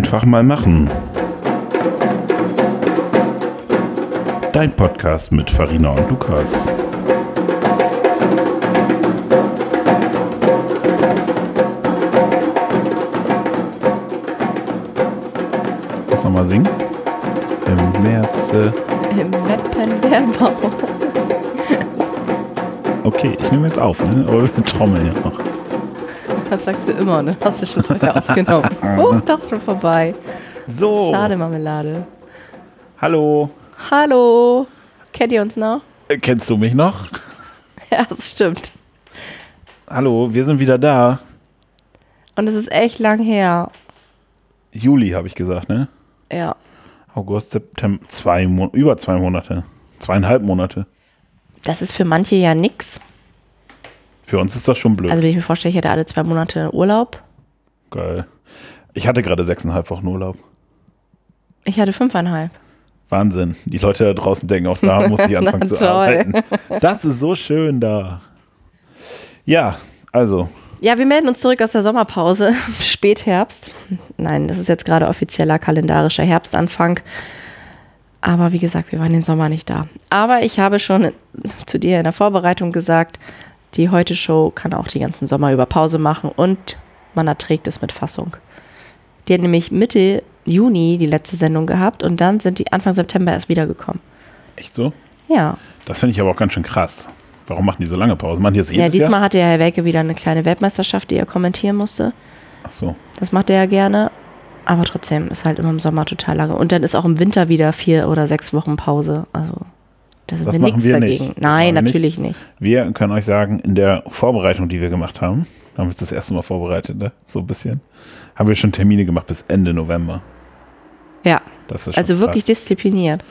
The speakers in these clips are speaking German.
Einfach mal machen. Dein Podcast mit Farina und Lukas. Kannst du noch mal singen? Im März. Äh, Im Meppen der Baum. okay, ich nehme jetzt auf, ne? Aber wir trommeln ja noch. Das sagst du immer, ne? Hast du schon vorher aufgenommen. Oh, doch schon vorbei. So. Schade, Marmelade. Hallo. Hallo. Kennt ihr uns noch? Äh, Kennst du mich noch? Ja, das stimmt. Hallo, wir sind wieder da. Und es ist echt lang her. Juli habe ich gesagt, ne? Ja. August, September, zwei Mon über zwei Monate. Zweieinhalb Monate. Das ist für manche ja nix. Für uns ist das schon blöd. Also wenn ich mir vorstelle, ich hätte alle zwei Monate Urlaub. Geil. Ich hatte gerade sechseinhalb Wochen Urlaub. Ich hatte fünfeinhalb. Wahnsinn. Die Leute da draußen denken auch, da muss ich anfangen zu arbeiten. Das ist so schön da. Ja, also, Ja, wir melden uns zurück aus der Sommerpause. Spätherbst. Nein, das ist jetzt gerade offizieller kalendarischer Herbstanfang. Aber wie gesagt, wir waren den Sommer nicht da. Aber ich habe schon zu dir in der Vorbereitung gesagt, die Heute-Show kann auch die ganzen Sommer über Pause machen und man erträgt es mit Fassung. Die hat nämlich Mitte Juni die letzte Sendung gehabt und dann sind die Anfang September erst wiedergekommen. echt so? Ja. Das finde ich aber auch ganz schön krass. Warum machen die so lange Pause? Machen die Ja, jedes diesmal Jahr? hatte ja Herr Welke wieder eine kleine Weltmeisterschaft, die er kommentieren musste. Ach so. Das macht er ja gerne. Aber trotzdem ist halt immer im Sommer total lange. Und dann ist auch im Winter wieder vier oder sechs Wochen Pause. Also da sind Das wir nichts wir dagegen. nicht. Nein, wir natürlich nicht. Wir können euch sagen, in der Vorbereitung, die wir gemacht haben, haben wir es das erste Mal vorbereitet, ne? so ein bisschen, haben wir schon Termine gemacht bis Ende November. Ja, Das ist schon also wirklich krass. diszipliniert.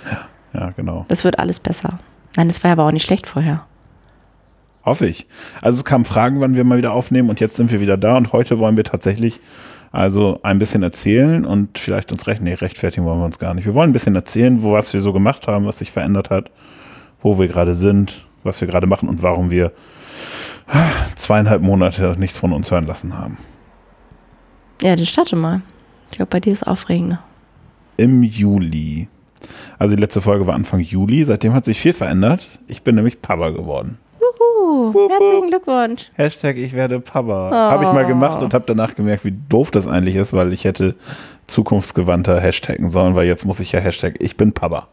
Ja, genau. Das wird alles besser. Nein, das war aber auch nicht schlecht vorher. Hoffe ich. Also es kamen Fragen, wann wir mal wieder aufnehmen und jetzt sind wir wieder da und heute wollen wir tatsächlich also ein bisschen erzählen und vielleicht uns recht, nee, rechtfertigen wollen wir uns gar nicht. Wir wollen ein bisschen erzählen, wo was wir so gemacht haben, was sich verändert hat, wo wir gerade sind, was wir gerade machen und warum wir zweieinhalb Monate nichts von uns hören lassen haben. Ja, dann starte mal. Ich glaube, bei dir ist aufregender. Im Juli. Also die letzte Folge war Anfang Juli, seitdem hat sich viel verändert. Ich bin nämlich Papa geworden. Uh, Wupp, herzlichen Glückwunsch. Hashtag ich werde Papa. Habe ich mal gemacht und habe danach gemerkt, wie doof das eigentlich ist, weil ich hätte zukunftsgewandter hashtaggen sollen, weil jetzt muss ich ja Hashtag ich bin Papa.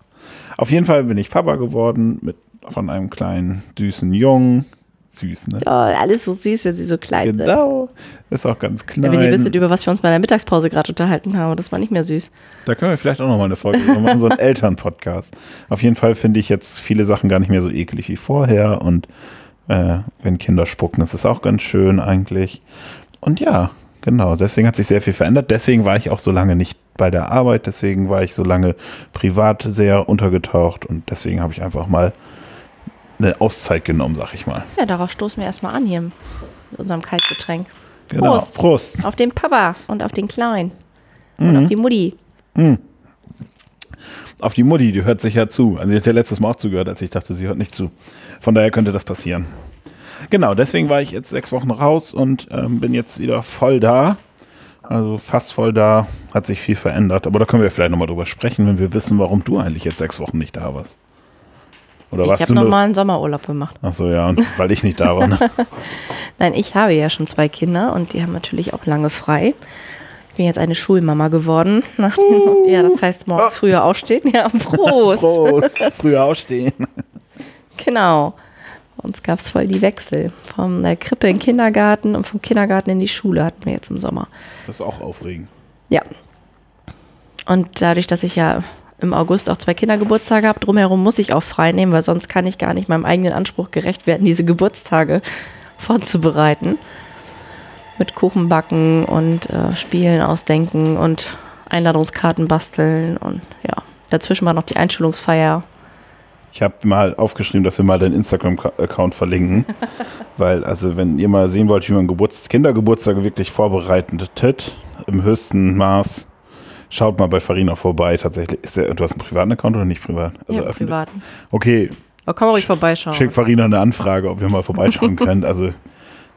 Auf jeden Fall bin ich Papa geworden mit, von einem kleinen, süßen Jungen. Süß, ne? Oh, alles so süß, wenn sie so klein sind. Genau. Ist auch ganz Ja, klein. wenn ihr wüsstet, über was wir uns bei der Mittagspause gerade unterhalten haben, das war nicht mehr süß. Da können wir vielleicht auch noch mal eine Folge drüber machen, so einen Elternpodcast. Auf jeden Fall finde ich jetzt viele Sachen gar nicht mehr so eklig wie vorher und äh, wenn Kinder spucken, ist es auch ganz schön eigentlich. Und ja, genau, deswegen hat sich sehr viel verändert. Deswegen war ich auch so lange nicht bei der Arbeit, deswegen war ich so lange privat sehr untergetaucht und deswegen habe ich einfach mal eine Auszeit genommen, sag ich mal. Ja, darauf stoßen wir erstmal an hier mit unserem Kaltgetränk. Genau. Prost. Prost. Auf den Papa und auf den Kleinen. Mhm. Und auf die Mutti. Auf die Mutti, die hört sich ja zu. Also sie hat ja letztes Mal auch zugehört, als ich dachte, sie hört nicht zu. Von daher könnte das passieren. Genau, deswegen war ich jetzt sechs Wochen raus und ähm, bin jetzt wieder voll da. Also fast voll da, hat sich viel verändert. Aber da können wir vielleicht nochmal drüber sprechen, wenn wir wissen, warum du eigentlich jetzt sechs Wochen nicht da warst. Oder Ich habe nochmal einen Sommerurlaub gemacht. Achso, ja, und weil ich nicht da war. Ne? Nein, ich habe ja schon zwei Kinder und die haben natürlich auch lange frei. Ich bin jetzt eine Schulmama geworden. Nach den, ja, das heißt morgens früher aufstehen. Ja, Prost. Prost, früher aufstehen. Genau. Uns gab es voll die Wechsel. Vom der Krippe in den Kindergarten und vom Kindergarten in die Schule hatten wir jetzt im Sommer. Das ist auch aufregend. Ja. Und dadurch, dass ich ja im August auch zwei Kindergeburtstage habe, drumherum muss ich auch frei nehmen, weil sonst kann ich gar nicht meinem eigenen Anspruch gerecht werden, diese Geburtstage vorzubereiten. Mit Kuchen backen und äh, Spielen ausdenken und Einladungskarten basteln und ja. Dazwischen war noch die Einschulungsfeier. Ich habe mal aufgeschrieben, dass wir mal deinen Instagram-Account verlinken. weil, also, wenn ihr mal sehen wollt, wie man Geburts Kindergeburtstage wirklich vorbereitet, im höchsten Maß, schaut mal bei Farina vorbei. Tatsächlich, ist der, du hast einen privaten Account oder nicht privat? Also ja, privaten. Okay, Da kann man ruhig vorbeischauen. schick Farina eine Anfrage, ob ihr mal vorbeischauen könnt. Also,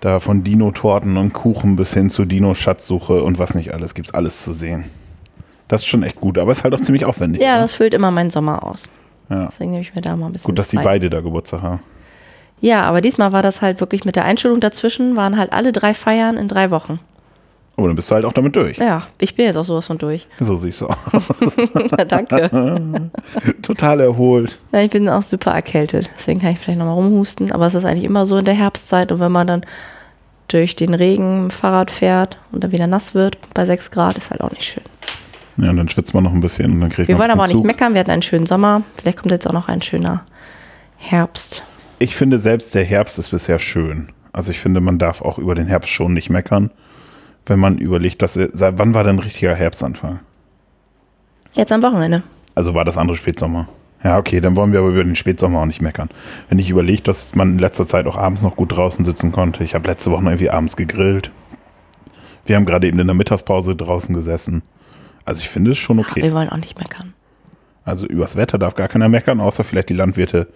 da von Dino-Torten und Kuchen bis hin zu Dino-Schatzsuche und was nicht alles, gibt's alles zu sehen. Das ist schon echt gut, aber ist halt auch ziemlich aufwendig. Ja, oder? das füllt immer meinen Sommer aus. Ja. Deswegen nehme ich mir da mal ein bisschen. Gut, dass die beide da Geburtstag haben. Ja, aber diesmal war das halt wirklich mit der Einschulung dazwischen, waren halt alle drei Feiern in drei Wochen. Aber dann bist du halt auch damit durch. Ja, ich bin jetzt auch sowas von durch. So siehst du aus. Danke. Total erholt. Ja, ich bin auch super erkältet. Deswegen kann ich vielleicht nochmal rumhusten. Aber es ist eigentlich immer so in der Herbstzeit. Und wenn man dann durch den Regen Fahrrad fährt und dann wieder nass wird bei 6 Grad, ist halt auch nicht schön. Ja, und dann schwitzt man noch ein bisschen und dann kriegt Wir wollen aber auch nicht meckern. Wir hatten einen schönen Sommer. Vielleicht kommt jetzt auch noch ein schöner Herbst. Ich finde selbst der Herbst ist bisher schön. Also ich finde, man darf auch über den Herbst schon nicht meckern, wenn man überlegt, dass seit wann war denn ein richtiger Herbstanfang? Jetzt am Wochenende. Also war das andere Spätsommer. Ja, okay, dann wollen wir aber über den Spätsommer auch nicht meckern. Wenn ich überlege, dass man in letzter Zeit auch abends noch gut draußen sitzen konnte. Ich habe letzte Woche noch irgendwie abends gegrillt. Wir haben gerade eben in der Mittagspause draußen gesessen. Also ich finde es schon okay. Wir wollen auch nicht meckern. Also übers Wetter darf gar keiner meckern, außer vielleicht die Landwirte,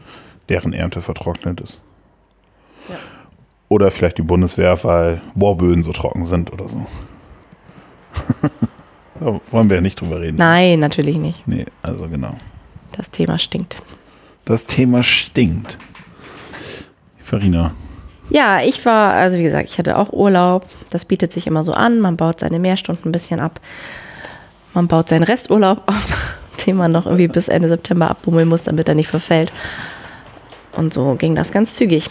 deren Ernte vertrocknet ist. Ja. Oder vielleicht die Bundeswehr, weil Bohrböden so trocken sind oder so. da wollen wir ja nicht drüber reden. Nein, natürlich nicht. Nee, also genau. Das Thema stinkt. Das Thema stinkt. Farina. Ja, ich war, also wie gesagt, ich hatte auch Urlaub. Das bietet sich immer so an. Man baut seine Mehrstunden ein bisschen ab. Man baut seinen Resturlaub ab, den man noch irgendwie bis Ende September abbummeln muss, damit er nicht verfällt. Und so ging das ganz zügig.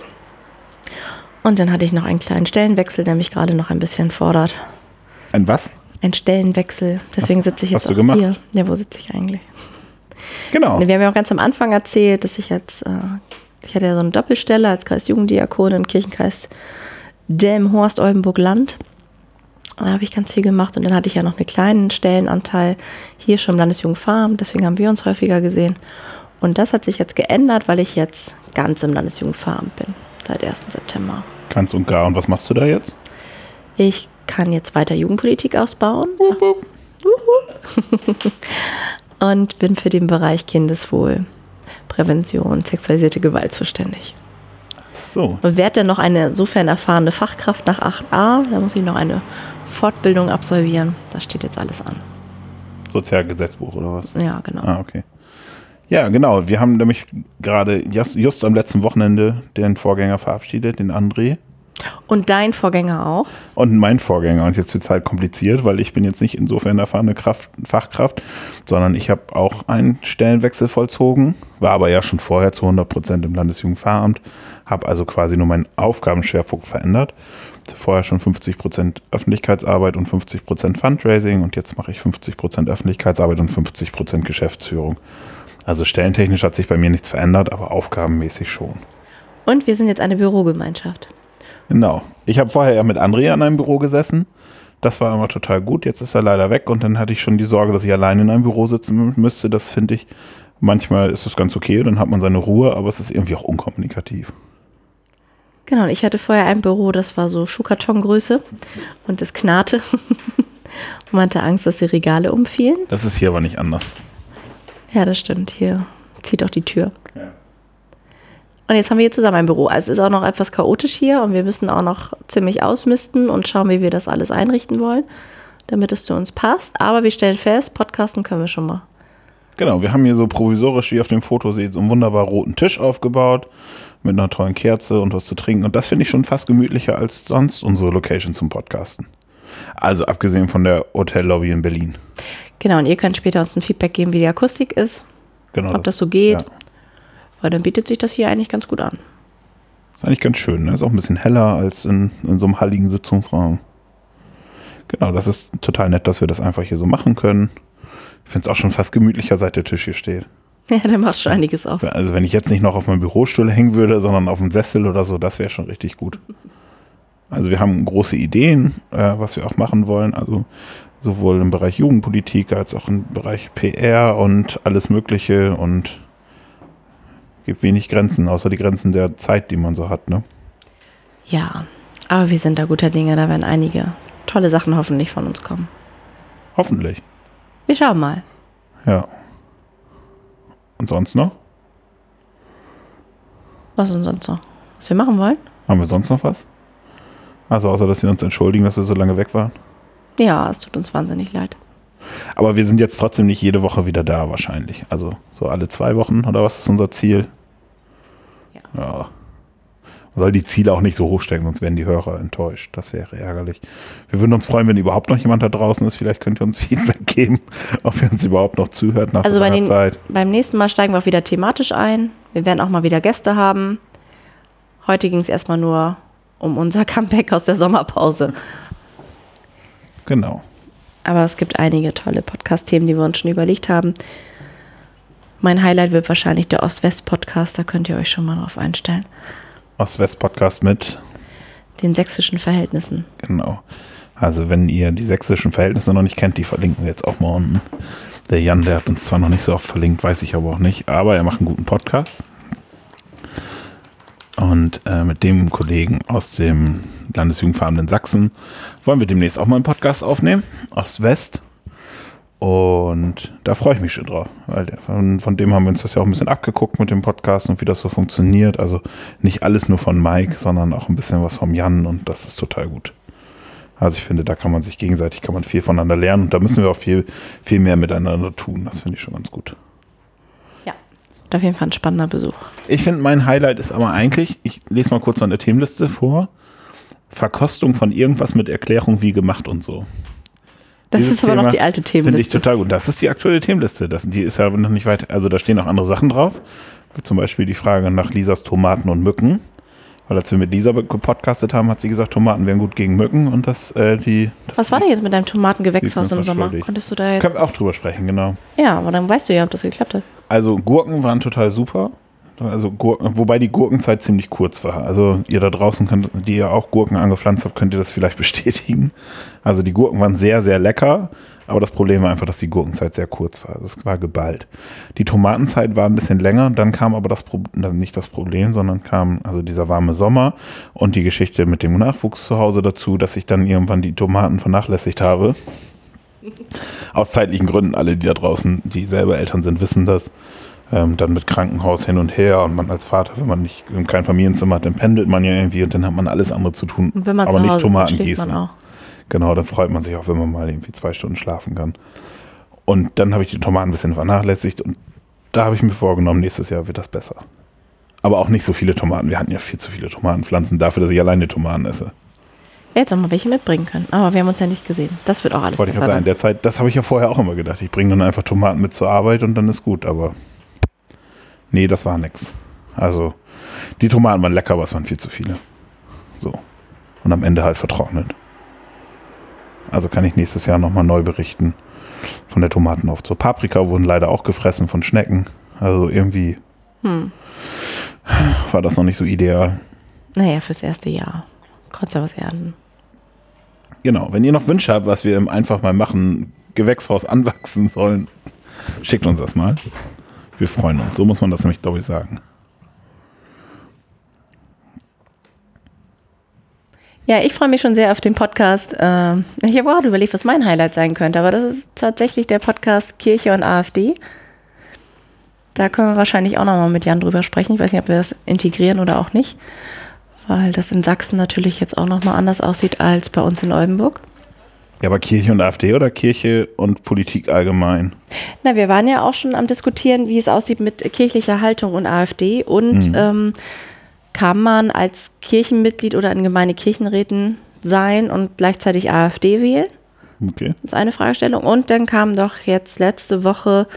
Und dann hatte ich noch einen kleinen Stellenwechsel, der mich gerade noch ein bisschen fordert. Ein was? Ein Stellenwechsel. Deswegen sitze ich hast jetzt du auch gemacht? hier. Ja, wo sitze ich eigentlich? Genau. Wir haben ja auch ganz am Anfang erzählt, dass ich jetzt, äh, ich hatte ja so eine Doppelstelle als Kreisjugenddiakon im Kirchenkreis Delmenhorst, Oldenburg Land. Da habe ich ganz viel gemacht und dann hatte ich ja noch einen kleinen Stellenanteil hier schon im Landesjugendfarm, deswegen haben wir uns häufiger gesehen. Und das hat sich jetzt geändert, weil ich jetzt ganz im Landesjugendfarm bin, seit 1. September. Ganz und gar. Und was machst du da jetzt? Ich kann jetzt weiter Jugendpolitik ausbauen und bin für den Bereich Kindeswohl, Prävention, sexualisierte Gewalt zuständig. So. Und werde dann noch eine insofern erfahrene Fachkraft nach 8a. Da muss ich noch eine Fortbildung absolvieren. Das steht jetzt alles an. Sozialgesetzbuch oder was? Ja, genau. Ah, okay. Ja, genau. Wir haben nämlich gerade just, just am letzten Wochenende den Vorgänger verabschiedet, den André. Und dein Vorgänger auch? Und mein Vorgänger. Und jetzt wird es halt kompliziert, weil ich bin jetzt nicht insofern erfahrene Kraft, Fachkraft, sondern ich habe auch einen Stellenwechsel vollzogen, war aber ja schon vorher zu 100 Prozent im Landesjugendpfarramt, habe also quasi nur meinen Aufgabenschwerpunkt verändert. Vorher schon 50 Prozent Öffentlichkeitsarbeit und 50 Prozent Fundraising und jetzt mache ich 50 Prozent Öffentlichkeitsarbeit und 50 Prozent Geschäftsführung. Also stellentechnisch hat sich bei mir nichts verändert, aber aufgabenmäßig schon. Und wir sind jetzt eine Bürogemeinschaft. Genau. Ich habe vorher ja mit André an einem Büro gesessen. Das war immer total gut. Jetzt ist er leider weg und dann hatte ich schon die Sorge, dass ich allein in einem Büro sitzen müsste. Das finde ich, manchmal ist es ganz okay, dann hat man seine Ruhe, aber es ist irgendwie auch unkommunikativ. Genau, und ich hatte vorher ein Büro, das war so Schuhkartongröße und es knarrte. und man hatte Angst, dass die Regale umfielen. Das ist hier aber nicht anders. Ja, das stimmt. Hier zieht auch die Tür. Ja. Und jetzt haben wir hier zusammen ein Büro. Also es ist auch noch etwas chaotisch hier und wir müssen auch noch ziemlich ausmisten und schauen, wie wir das alles einrichten wollen, damit es zu uns passt. Aber wir stellen fest, podcasten können wir schon mal. Genau, wir haben hier so provisorisch, wie ihr auf dem Foto seht, so einen wunderbar roten Tisch aufgebaut mit einer tollen Kerze und was zu trinken. Und das finde ich schon fast gemütlicher als sonst unsere Location zum Podcasten. Also abgesehen von der Hotellobby in Berlin. Genau, und ihr könnt später uns ein Feedback geben, wie die Akustik ist, Genau. ob das so geht. Ja. Weil dann bietet sich das hier eigentlich ganz gut an. Ist eigentlich ganz schön. Ne? Ist auch ein bisschen heller als in, in so einem halligen Sitzungsraum. Genau, das ist total nett, dass wir das einfach hier so machen können. Ich finde es auch schon fast gemütlicher, seit der Tisch hier steht. Ja, der macht schon einiges aus. Also wenn ich jetzt nicht noch auf meinem Bürostuhl hängen würde, sondern auf dem Sessel oder so, das wäre schon richtig gut. Also wir haben große Ideen, äh, was wir auch machen wollen. Also sowohl im Bereich Jugendpolitik als auch im Bereich PR und alles Mögliche und gibt wenig Grenzen, außer die Grenzen der Zeit, die man so hat. Ne? Ja, aber wir sind da guter Dinge. Da werden einige tolle Sachen hoffentlich von uns kommen. Hoffentlich. Wir schauen mal. Ja. Und sonst noch? Was uns sonst noch? Was wir machen wollen? Haben wir sonst noch was? Also außer, dass wir uns entschuldigen, dass wir so lange weg waren. Ja, es tut uns wahnsinnig leid. Aber wir sind jetzt trotzdem nicht jede Woche wieder da wahrscheinlich. Also so alle zwei Wochen oder was ist unser Ziel? Ja. ja. Man soll die Ziele auch nicht so hoch stecken, sonst werden die Hörer enttäuscht. Das wäre ärgerlich. Wir würden uns freuen, wenn überhaupt noch jemand da draußen ist. Vielleicht könnt ihr uns Feedback geben, ob ihr uns überhaupt noch zuhört nach Also so bei den, Zeit. beim nächsten Mal steigen wir auch wieder thematisch ein. Wir werden auch mal wieder Gäste haben. Heute ging es erstmal nur um unser Comeback aus der Sommerpause. Genau. Aber es gibt einige tolle Podcast-Themen, die wir uns schon überlegt haben. Mein Highlight wird wahrscheinlich der Ost-West-Podcast, da könnt ihr euch schon mal drauf einstellen. Ost-West-Podcast mit. Den sächsischen Verhältnissen. Genau. Also wenn ihr die sächsischen Verhältnisse noch nicht kennt, die verlinken wir jetzt auch mal unten. Der Jan, der hat uns zwar noch nicht so oft verlinkt, weiß ich aber auch nicht, aber er macht einen guten Podcast. Und äh, mit dem Kollegen aus dem Landesjugendverein in Sachsen wollen wir demnächst auch mal einen Podcast aufnehmen, Ost-West. Und da freue ich mich schon drauf, weil von, von dem haben wir uns das ja auch ein bisschen abgeguckt mit dem Podcast und wie das so funktioniert. Also nicht alles nur von Mike, sondern auch ein bisschen was vom Jan und das ist total gut. Also ich finde, da kann man sich gegenseitig, kann man viel voneinander lernen und da müssen wir auch viel, viel mehr miteinander tun. Das finde ich schon ganz gut. Ja. Wird auf jeden Fall ein spannender Besuch. Ich finde, mein Highlight ist aber eigentlich, ich lese mal kurz so eine Themenliste vor, Verkostung von irgendwas mit Erklärung wie gemacht und so. Das ist aber noch Thema die alte Finde ich Themenliste. total gut. Das ist die aktuelle Themenliste. Das, die ist ja noch nicht weit, also da stehen auch andere Sachen drauf. Zum Beispiel die Frage nach Lisas Tomaten und Mücken. Weil als wir mit Lisa gepodcastet haben, hat sie gesagt, Tomaten wären gut gegen Mücken und das, äh, die. Das Was war denn jetzt mit deinem Tomatengewächshaus im Sommer? verschuldigt. Konntest du da jetzt. Können wir auch drüber sprechen, genau. Ja, aber dann weißt du ja, ob das geklappt hat. Also Gurken waren total super. Also Gurken, wobei die Gurkenzeit ziemlich kurz war. Also ihr da draußen könnt, die ihr auch Gurken angepflanzt habt, könnt ihr das vielleicht bestätigen. Also die Gurken waren sehr, sehr lecker. Aber das Problem war einfach, dass die Gurkenzeit sehr kurz war. Also es war geballt. Die Tomatenzeit war ein bisschen länger. Dann kam aber das Problem, nicht das Problem, sondern kam also dieser warme Sommer und die Geschichte mit dem Nachwuchs zu Hause dazu, dass ich dann irgendwann die Tomaten vernachlässigt habe. Aus zeitlichen Gründen, alle, die da draußen, die selber Eltern sind, wissen das. Ähm, dann mit Krankenhaus hin und her und man als Vater, wenn man nicht kein Familienzimmer hat, dann pendelt man ja irgendwie und dann hat man alles andere zu tun. Und wenn man aber zu nicht Hause ist, dann Tomaten schläft gießen. man auch. Genau, dann freut man sich auch, wenn man mal irgendwie zwei Stunden schlafen kann. Und dann habe ich die Tomaten ein bisschen vernachlässigt und da habe ich mir vorgenommen, nächstes Jahr wird das besser. Aber auch nicht so viele Tomaten. Wir hatten ja viel zu viele Tomatenpflanzen dafür, dass ich alleine Tomaten esse. Jetzt auch mal welche mitbringen können. Aber wir haben uns ja nicht gesehen. Das wird auch alles Wollte ich besser. gerade sagen, in der Zeit, das habe ich ja vorher auch immer gedacht. Ich bringe dann einfach Tomaten mit zur Arbeit und dann ist gut, aber nee, das war nix. Also, die Tomaten waren lecker, aber es waren viel zu viele. So. Und am Ende halt vertrocknet. Also kann ich nächstes Jahr nochmal neu berichten von der Tomatenaufzucht. So Paprika wurden leider auch gefressen von Schnecken. Also irgendwie Hm. war das noch nicht so ideal. Naja, fürs erste Jahr. Ja was ernten. Genau, wenn ihr noch Wünsche habt, was wir im einfach mal machen, Gewächshaus anwachsen sollen, schickt uns das mal. Wir freuen uns. So muss man das nämlich, glaube ich, sagen. Ja, ich freue mich schon sehr auf den Podcast. Ähm, Ich habe gerade überlegt, was mein Highlight sein könnte, aber das ist tatsächlich der Podcast Kirche und AfD. Da können wir wahrscheinlich auch nochmal mit Jan drüber sprechen. Ich weiß nicht, ob wir das integrieren oder auch nicht, weil das in Sachsen natürlich jetzt auch nochmal anders aussieht als bei uns in Oldenburg. Ja, aber Kirche und AfD oder Kirche und Politik allgemein? Na, wir waren ja auch schon am diskutieren, wie es aussieht mit kirchlicher Haltung und AfD. Und ähm, kann man als Kirchenmitglied oder in Gemeindekirchenräten sein und gleichzeitig AfD wählen? Okay. Das ist eine Fragestellung. Und dann kam doch jetzt letzte Woche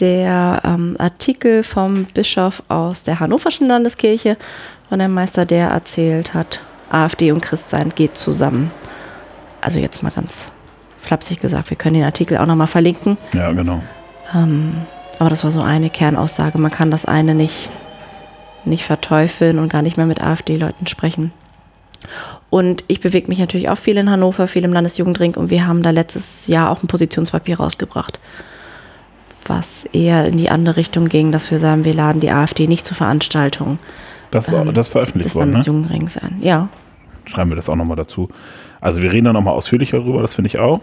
der ähm, Artikel vom Bischof aus der Hannoverschen Landeskirche, von dem Meister, der erzählt hat, AfD und Christsein geht zusammen. Also jetzt mal ganz flapsig gesagt, wir können den Artikel auch nochmal verlinken. Ja, genau. Aber das war so eine Kernaussage. Man kann das eine nicht, nicht verteufeln und gar nicht mehr mit AfD-Leuten sprechen. Und ich bewege mich natürlich auch viel in Hannover, viel im Landesjugendring und wir haben da letztes Jahr auch ein Positionspapier rausgebracht, was eher in die andere Richtung ging, dass wir sagen, wir laden die AfD nicht zur Veranstaltung Das, Ähm, das veröffentlicht des worden, ne? Landesjugendrings ein. Ja, Schreiben wir das auch nochmal dazu. Also wir reden da nochmal ausführlicher drüber, das finde ich auch.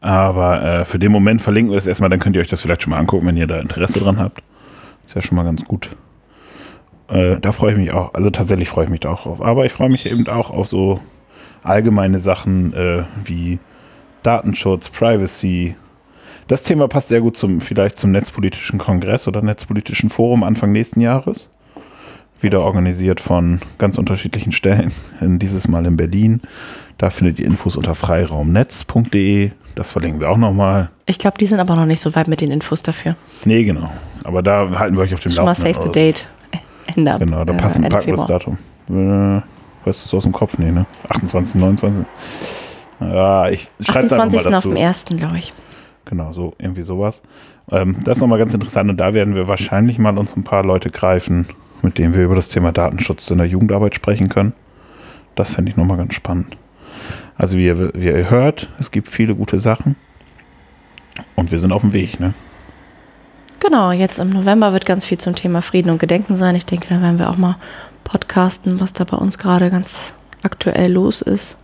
Aber äh, für den Moment verlinken wir das erstmal, dann könnt ihr euch das vielleicht schon mal angucken, wenn ihr da Interesse dran habt. Ist ja schon mal ganz gut. Äh, da freue ich mich auch, also tatsächlich freue ich mich da auch drauf. Aber ich freue mich eben auch auf so allgemeine Sachen äh, wie Datenschutz, Privacy. Das Thema passt sehr gut zum, vielleicht zum Netzpolitischen Kongress oder Netzpolitischen Forum Anfang nächsten Jahres. Wieder organisiert von ganz unterschiedlichen Stellen. Dieses Mal in Berlin. Da findet ihr Infos unter freiraumnetz.de. Das verlinken wir auch nochmal. Ich glaube, die sind aber noch nicht so weit mit den Infos dafür. Nee, genau. Aber da halten wir euch auf dem Schon mal Laufenden. Save the. Date. Ende. Genau, da äh, passt ein Ende packen wir das Februar. Datum. Äh, weißt du es aus dem Kopf? Nee, ne? 28, 29. Ja, ich schreibe es einfach 28. mal auf dazu. dem ersten, glaube ich. Genau, so irgendwie sowas. Ähm, das ist nochmal ganz interessant und da werden wir wahrscheinlich mal uns ein paar Leute greifen, mit denen wir über das Thema Datenschutz in der Jugendarbeit sprechen können. Das fände ich nochmal ganz spannend. Also wie ihr, wie ihr hört, es gibt viele gute Sachen und wir sind auf dem Weg, ne? Genau, jetzt im November wird ganz viel zum Thema Frieden und Gedenken sein. Ich denke, da werden wir auch mal podcasten, was da bei uns gerade ganz aktuell los ist.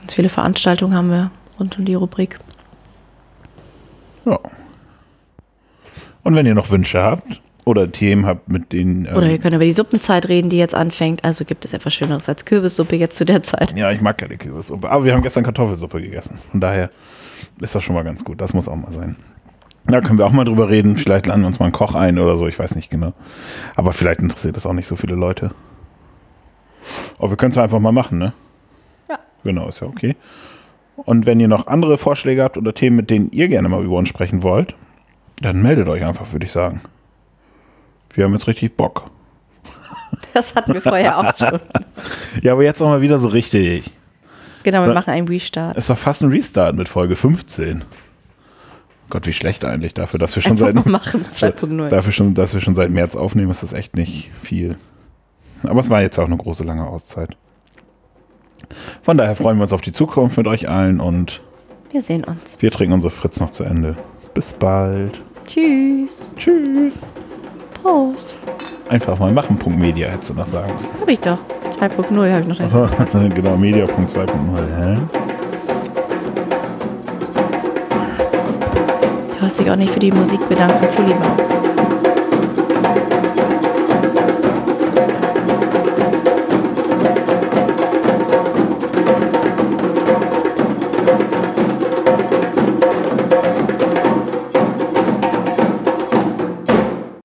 Ganz viele Veranstaltungen haben wir rund um die Rubrik. Ja. Und wenn ihr noch Wünsche habt oder Themen habt, mit denen. ähm, Oder wir können über die Suppenzeit reden, die jetzt anfängt. Also gibt es etwas Schöneres als Kürbissuppe jetzt zu der Zeit. Ja, ich mag keine Kürbissuppe. Aber wir haben gestern Kartoffelsuppe gegessen. Von daher ist das schon mal ganz gut. Das muss auch mal sein. Da können wir auch mal drüber reden. Vielleicht laden wir uns mal einen Koch ein oder so. Ich weiß nicht genau. Aber vielleicht interessiert das auch nicht so viele Leute. Aber wir können es einfach mal machen, ne? Ja. Genau, ist ja okay. Und wenn ihr noch andere Vorschläge habt oder Themen, mit denen ihr gerne mal über uns sprechen wollt, dann meldet euch einfach, würde ich sagen. Wir haben jetzt richtig Bock. Das hatten wir vorher auch schon. Ja, aber jetzt auch mal wieder so richtig. Genau, wir machen einen Restart. Es war fast ein Restart mit Folge 15. Gott, wie schlecht eigentlich dafür, dass wir schon Einfach seit machen, 2.0. dafür schon, dass wir schon seit März aufnehmen, ist das echt nicht viel. Aber es war jetzt auch eine große lange Auszeit. Von daher freuen wir uns auf die Zukunft mit euch allen und Wir sehen uns. wir trinken unsere Fritz noch zu Ende. Bis bald. Tschüss. Tschüss. Prost. Einfach mal machen. Punkt Media hättest du noch sagen müssen. Hab ich doch. 2.0 habe ich noch. Also, genau, Media.2.0. Hä? Du hast dich auch nicht für die Musik bedankt von Fully Bau.